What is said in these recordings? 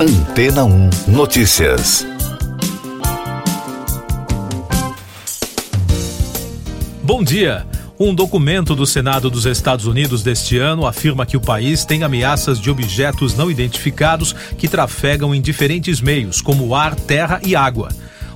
Antena 1 Notícias. Bom dia. Um documento do Senado dos Estados Unidos deste ano afirma que o país tem ameaças de objetos não identificados que trafegam em diferentes meios, como ar, terra e água.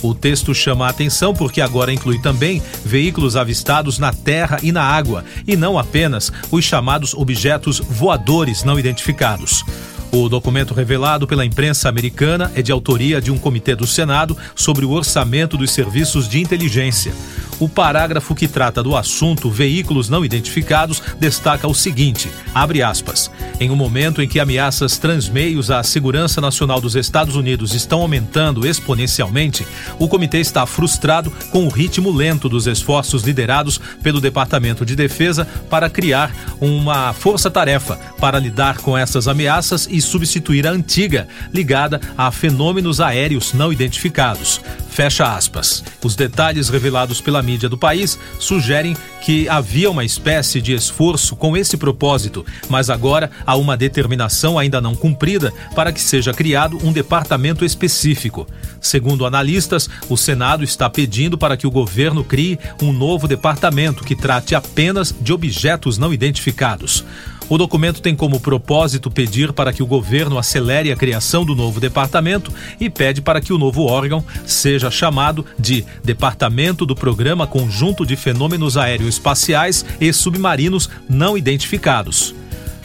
O texto chama a atenção porque agora inclui também veículos avistados na terra e na água, e não apenas os chamados objetos voadores não identificados. O documento revelado pela imprensa americana é de autoria de um comitê do Senado sobre o orçamento dos serviços de inteligência. O parágrafo que trata do assunto veículos não identificados destaca o seguinte: abre aspas. Em um momento em que ameaças transmeios à segurança nacional dos Estados Unidos estão aumentando exponencialmente, o comitê está frustrado com o ritmo lento dos esforços liderados pelo Departamento de Defesa para criar uma força-tarefa para lidar com essas ameaças e substituir a antiga, ligada a fenômenos aéreos não identificados. Fecha aspas. Os detalhes revelados pela mídia do país sugerem que havia uma espécie de esforço com esse propósito, mas agora há uma determinação ainda não cumprida para que seja criado um departamento específico. Segundo analistas, o Senado está pedindo para que o governo crie um novo departamento que trate apenas de objetos não identificados. O documento tem como propósito pedir para que o governo acelere a criação do novo departamento e pede para que o novo órgão seja chamado de Departamento do Programa Conjunto de Fenômenos Aeroespaciais e Submarinos Não Identificados.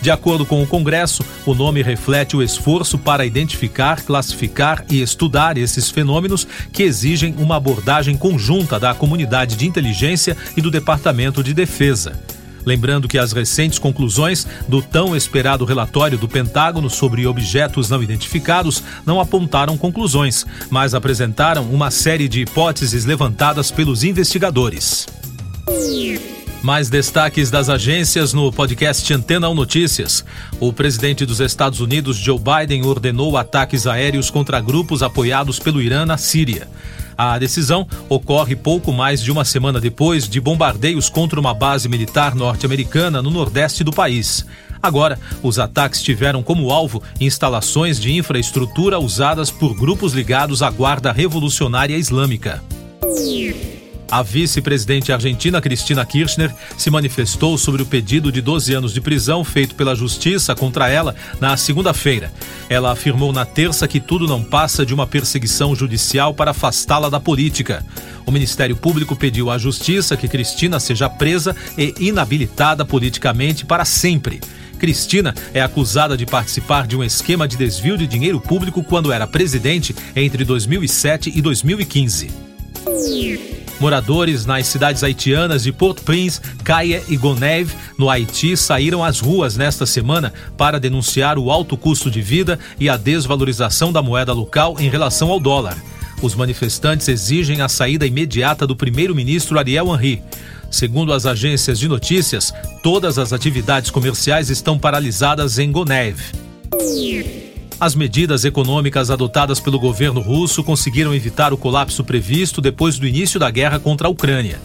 De acordo com o Congresso, o nome reflete o esforço para identificar, classificar e estudar esses fenômenos que exigem uma abordagem conjunta da comunidade de inteligência e do Departamento de Defesa. Lembrando que as recentes conclusões do tão esperado relatório do Pentágono sobre objetos não identificados não apontaram conclusões, mas apresentaram uma série de hipóteses levantadas pelos investigadores. Mais destaques das agências no podcast Antena 1 Notícias. O presidente dos Estados Unidos, Joe Biden, ordenou ataques aéreos contra grupos apoiados pelo Irã na Síria. A decisão ocorre pouco mais de uma semana depois de bombardeios contra uma base militar norte-americana no nordeste do país. Agora, os ataques tiveram como alvo instalações de infraestrutura usadas por grupos ligados à Guarda Revolucionária Islâmica. A vice-presidente argentina Cristina Kirchner se manifestou sobre o pedido de 12 anos de prisão feito pela justiça contra ela na segunda-feira. Ela afirmou na terça que tudo não passa de uma perseguição judicial para afastá-la da política. O Ministério Público pediu à justiça que Cristina seja presa e inabilitada politicamente para sempre. Cristina é acusada de participar de um esquema de desvio de dinheiro público quando era presidente entre 2007 e 2015. Moradores nas cidades haitianas de Port-au-Prince, Caia e Goneve, no Haiti, saíram às ruas nesta semana para denunciar o alto custo de vida e a desvalorização da moeda local em relação ao dólar. Os manifestantes exigem a saída imediata do primeiro-ministro Ariel Henry. Segundo as agências de notícias, todas as atividades comerciais estão paralisadas em Goneve. As medidas econômicas adotadas pelo governo russo conseguiram evitar o colapso previsto depois do início da guerra contra a Ucrânia.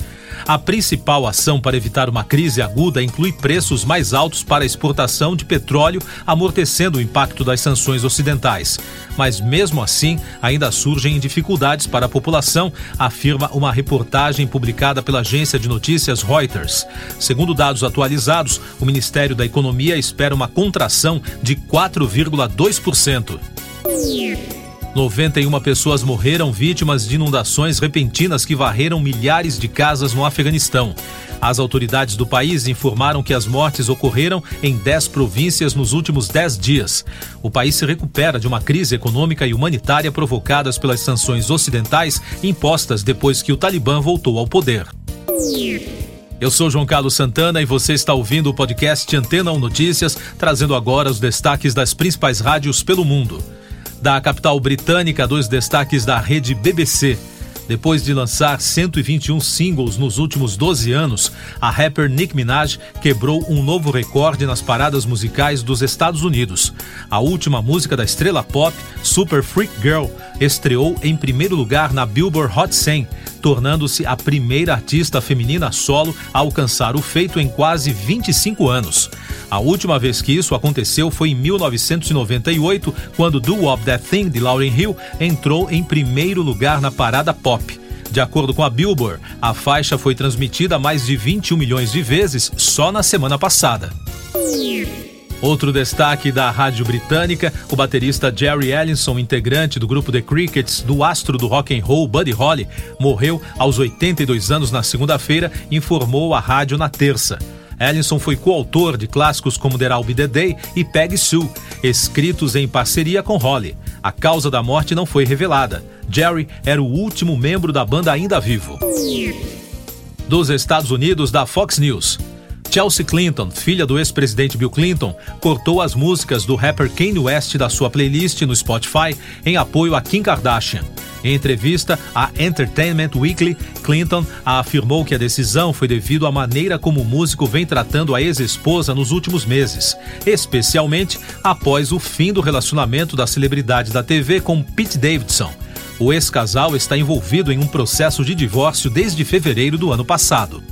A principal ação para evitar uma crise aguda inclui preços mais altos para a exportação de petróleo, amortecendo o impacto das sanções ocidentais. Mas mesmo assim, ainda surgem dificuldades para a população, afirma uma reportagem publicada pela agência de notícias Reuters. Segundo dados atualizados, o Ministério da Economia espera uma contração de 4,2%. 91 pessoas morreram vítimas de inundações repentinas que varreram milhares de casas no Afeganistão. As autoridades do país informaram que as mortes ocorreram em 10 províncias nos últimos 10 dias. O país se recupera de uma crise econômica e humanitária provocadas pelas sanções ocidentais impostas depois que o Talibã voltou ao poder. Eu sou João Carlos Santana e você está ouvindo o podcast Antena 1 Notícias, trazendo agora os destaques das principais rádios pelo mundo da capital britânica, dois destaques da rede BBC. Depois de lançar 121 singles nos últimos 12 anos, a rapper Nicki Minaj quebrou um novo recorde nas paradas musicais dos Estados Unidos. A última música da estrela pop, Super Freak Girl, estreou em primeiro lugar na Billboard Hot 100, tornando-se a primeira artista feminina solo a alcançar o feito em quase 25 anos. A última vez que isso aconteceu foi em 1998, quando Do Wop That Thing de Lauryn Hill entrou em primeiro lugar na parada pop. De acordo com a Billboard, a faixa foi transmitida mais de 21 milhões de vezes só na semana passada. Outro destaque da rádio britânica, o baterista Jerry Ellison, integrante do grupo The Crickets do astro do rock and roll Buddy Holly, morreu aos 82 anos na segunda-feira, informou a rádio na terça. Ellison foi coautor de clássicos como There I'll Be The Day e Peggy Sue, escritos em parceria com Holly. A causa da morte não foi revelada. Jerry era o último membro da banda ainda vivo. Dos Estados Unidos, da Fox News. Chelsea Clinton, filha do ex-presidente Bill Clinton, cortou as músicas do rapper Kanye West da sua playlist no Spotify em apoio a Kim Kardashian. Em entrevista à Entertainment Weekly, Clinton afirmou que a decisão foi devido à maneira como o músico vem tratando a ex-esposa nos últimos meses, especialmente após o fim do relacionamento da celebridade da TV com Pete Davidson. O ex-casal está envolvido em um processo de divórcio desde fevereiro do ano passado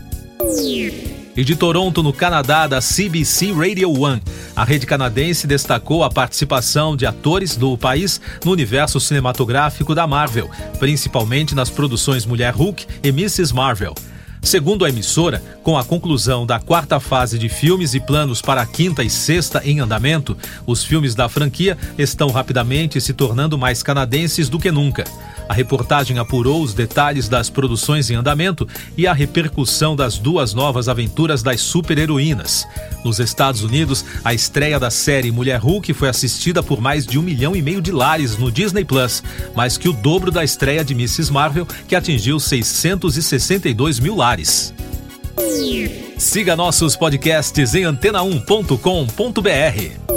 e de Toronto, no Canadá, da CBC Radio One. A rede canadense destacou a participação de atores do país no universo cinematográfico da Marvel, principalmente nas produções Mulher Hulk e Mrs. Marvel. Segundo a emissora, com a conclusão da quarta fase de filmes e planos para a quinta e sexta em andamento, os filmes da franquia estão rapidamente se tornando mais canadenses do que nunca. A reportagem apurou os detalhes das produções em andamento e a repercussão das duas novas aventuras das super-heroínas. Nos Estados Unidos, a estreia da série Mulher Hulk foi assistida por mais de um milhão e meio de lares no Disney Plus, mais que o dobro da estreia de Mrs. Marvel, que atingiu 662 mil lares. Siga nossos podcasts em antena1.com.br.